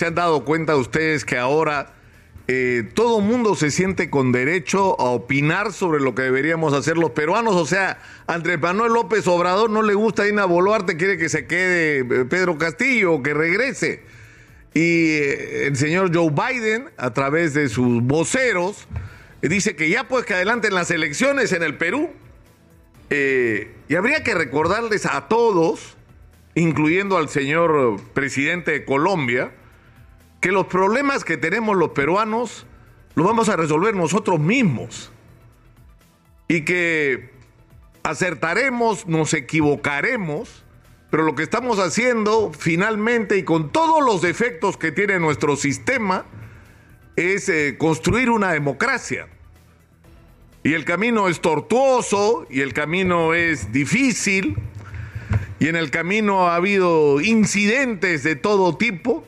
se han dado cuenta ustedes que ahora eh, todo mundo se siente con derecho a opinar sobre lo que deberíamos hacer los peruanos. O sea, Andrés Manuel López Obrador no le gusta Ina Boluarte, quiere que se quede eh, Pedro Castillo, que regrese. Y eh, el señor Joe Biden, a través de sus voceros, dice que ya pues que adelanten las elecciones en el Perú. y habría que recordarles a todos, incluyendo al señor presidente de Colombia, que los problemas que tenemos los peruanos los vamos a resolver nosotros mismos. Y que acertaremos, nos equivocaremos, pero lo que estamos haciendo finalmente y con todos los defectos que tiene nuestro sistema es eh, construir una democracia. Y el camino es tortuoso y el camino es difícil y en el camino ha habido incidentes de todo tipo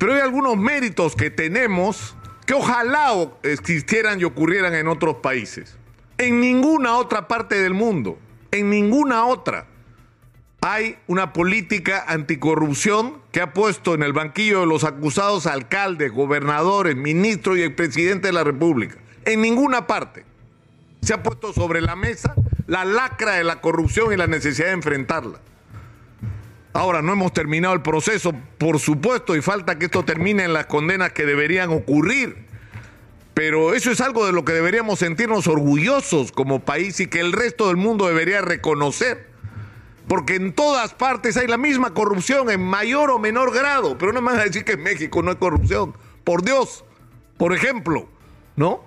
pero hay algunos méritos que tenemos que ojalá existieran y ocurrieran en otros países. En ninguna otra parte del mundo, en ninguna otra, hay una política anticorrupción que ha puesto en el banquillo de los acusados alcaldes, gobernadores, ministros y el presidente de la República. En ninguna parte se ha puesto sobre la mesa la lacra de la corrupción y la necesidad de enfrentarla. Ahora, no hemos terminado el proceso, por supuesto, y falta que esto termine en las condenas que deberían ocurrir. Pero eso es algo de lo que deberíamos sentirnos orgullosos como país y que el resto del mundo debería reconocer. Porque en todas partes hay la misma corrupción, en mayor o menor grado. Pero no me van a decir que en México no hay corrupción. Por Dios, por ejemplo, ¿no?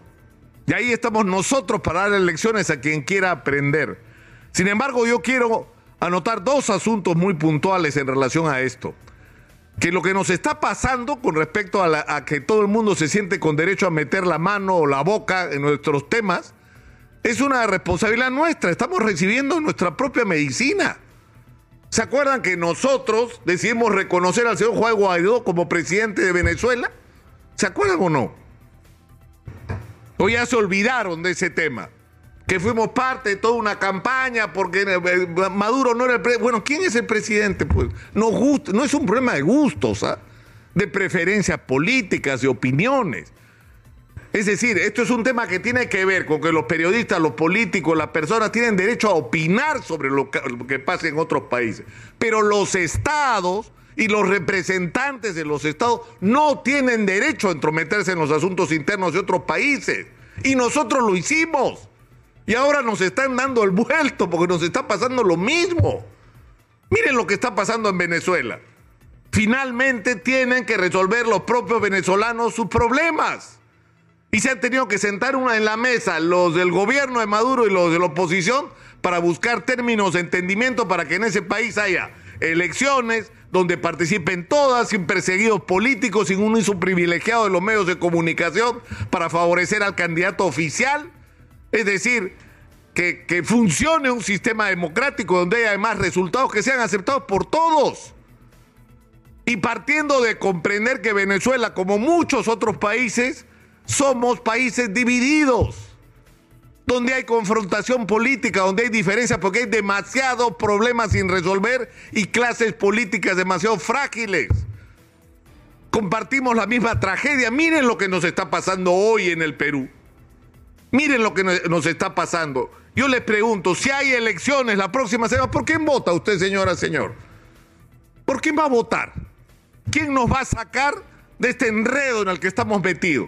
Y ahí estamos nosotros para dar lecciones a quien quiera aprender. Sin embargo, yo quiero anotar dos asuntos muy puntuales en relación a esto. Que lo que nos está pasando con respecto a, que todo el mundo se siente con derecho a meter la mano o la boca en nuestros temas, es una responsabilidad nuestra. Estamos recibiendo nuestra propia medicina. ¿Se acuerdan que nosotros decidimos reconocer al señor Juan Guaidó como presidente de Venezuela? ¿Se acuerdan o no? O ya se olvidaron de ese tema que fuimos parte de toda una campaña porque eh, Maduro no era el presidente. Bueno, ¿quién es el presidente? Pues no, no es un problema de gustos, ¿ah? de preferencias políticas, de opiniones. Es decir, esto es un tema que tiene que ver con que los periodistas, los políticos, las personas tienen derecho a opinar sobre lo que, lo que pasa en otros países. Pero los estados y los representantes de los estados no tienen derecho a entrometerse en los asuntos internos de otros países. Y nosotros lo hicimos. Y ahora nos están dando el vuelto porque nos está pasando lo mismo. Miren lo que está pasando en Venezuela. Finalmente tienen que resolver los propios venezolanos sus problemas. Y se han tenido que sentar una en la mesa, los del gobierno de Maduro y los de la oposición, para buscar términos de entendimiento para que en ese país haya elecciones donde participen todas, sin perseguidos políticos, sin un uso privilegiado de los medios de comunicación para favorecer al candidato oficial es decir, que, funcione un sistema democrático donde haya además resultados que sean aceptados por todos. Y partiendo de comprender que Venezuela, como muchos otros países, somos países divididos, donde hay confrontación política, donde hay diferencias, porque hay demasiados problemas sin resolver y clases políticas demasiado frágiles. Compartimos la misma tragedia. Miren lo que nos está pasando hoy en el Perú. Miren lo que nos está pasando. Yo les pregunto, si hay elecciones la próxima semana, ¿por quién vota usted, señora, señor? ¿Por quién va a votar? ¿Quién nos va a sacar de este enredo en el que estamos metidos?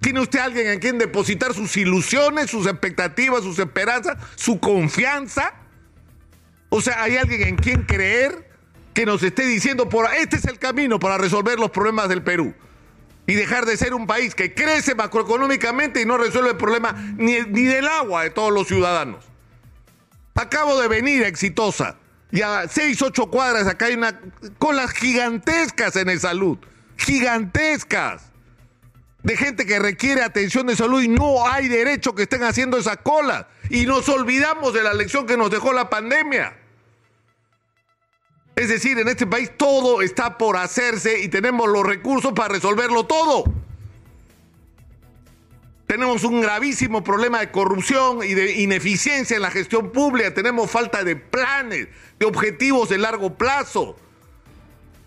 ¿Tiene usted alguien en quien depositar sus ilusiones, sus expectativas, sus esperanzas, su confianza? O sea, ¿hay alguien en quien creer que nos esté diciendo, por este es el camino para resolver los problemas del Perú? Y dejar de ser un país que crece macroeconómicamente y no resuelve el problema ni, del agua de todos los ciudadanos. Acabo de venir exitosa y a seis, ocho cuadras acá hay una colas gigantescas en el salud, gigantescas, de gente que requiere atención de salud y no hay derecho que estén haciendo esa cola. Y nos olvidamos de la lección que nos dejó la pandemia. Es decir, en este país todo está por hacerse y tenemos los recursos para resolverlo todo. Tenemos un gravísimo problema de corrupción y de ineficiencia en la gestión pública. Tenemos falta de planes, de objetivos de largo plazo.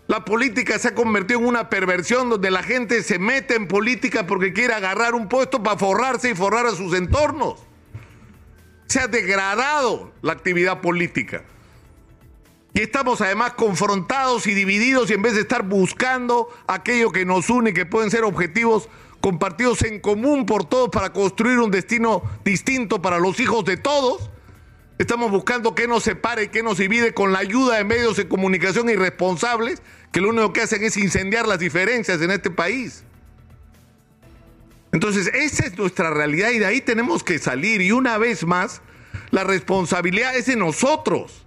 La política se ha convertido en una perversión donde la gente se mete en política porque quiere agarrar un puesto para forrarse y forrar a sus entornos. Se ha degradado la actividad política. Y estamos además confrontados y divididos y en vez de estar buscando aquello que nos une, que pueden ser objetivos compartidos en común por todos para construir un destino distinto para los hijos de todos, Estamos buscando qué nos separe y qué nos divide con la ayuda de medios de comunicación irresponsables que lo único que hacen es incendiar las diferencias en este país. Entonces, esa es nuestra realidad y de ahí tenemos que salir. Y una vez más, la responsabilidad es de nosotros,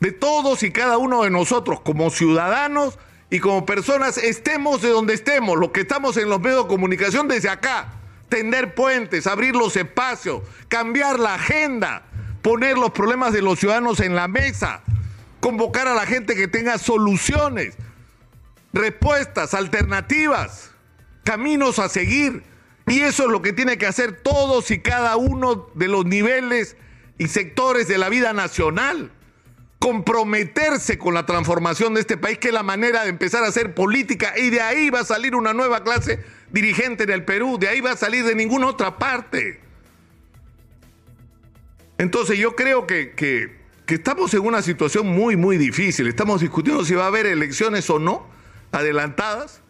de todos y cada uno de nosotros, como ciudadanos y como personas, estemos de donde estemos, los que estamos en los medios de comunicación desde acá, tender puentes, abrir los espacios, cambiar la agenda, poner los problemas de los ciudadanos en la mesa, convocar a la gente que tenga soluciones, respuestas, alternativas, caminos a seguir. Y eso es lo que tiene que hacer todos y cada uno de los niveles y sectores de la vida nacional. Comprometerse con la transformación de este país, que es la manera de empezar a hacer política, y de ahí va a salir una nueva clase dirigente en el Perú, de ahí va a salir de ninguna otra parte. Entonces yo creo que, que, que estamos en una situación muy, muy difícil. Estamos discutiendo si va a haber elecciones o no adelantadas.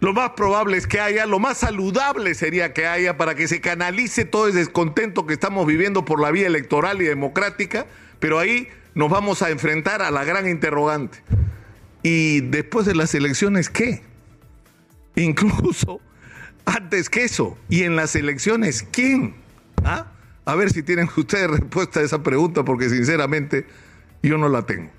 Lo más probable es que haya, lo más saludable sería que haya para que se canalice todo ese descontento que estamos viviendo por la vía electoral y democrática, pero ahí nos vamos a enfrentar a la gran interrogante. ¿Y después de las elecciones qué? Incluso antes que eso, ¿y en las elecciones quién? ¿Ah? A ver si tienen ustedes respuesta a esa pregunta, porque sinceramente yo no la tengo.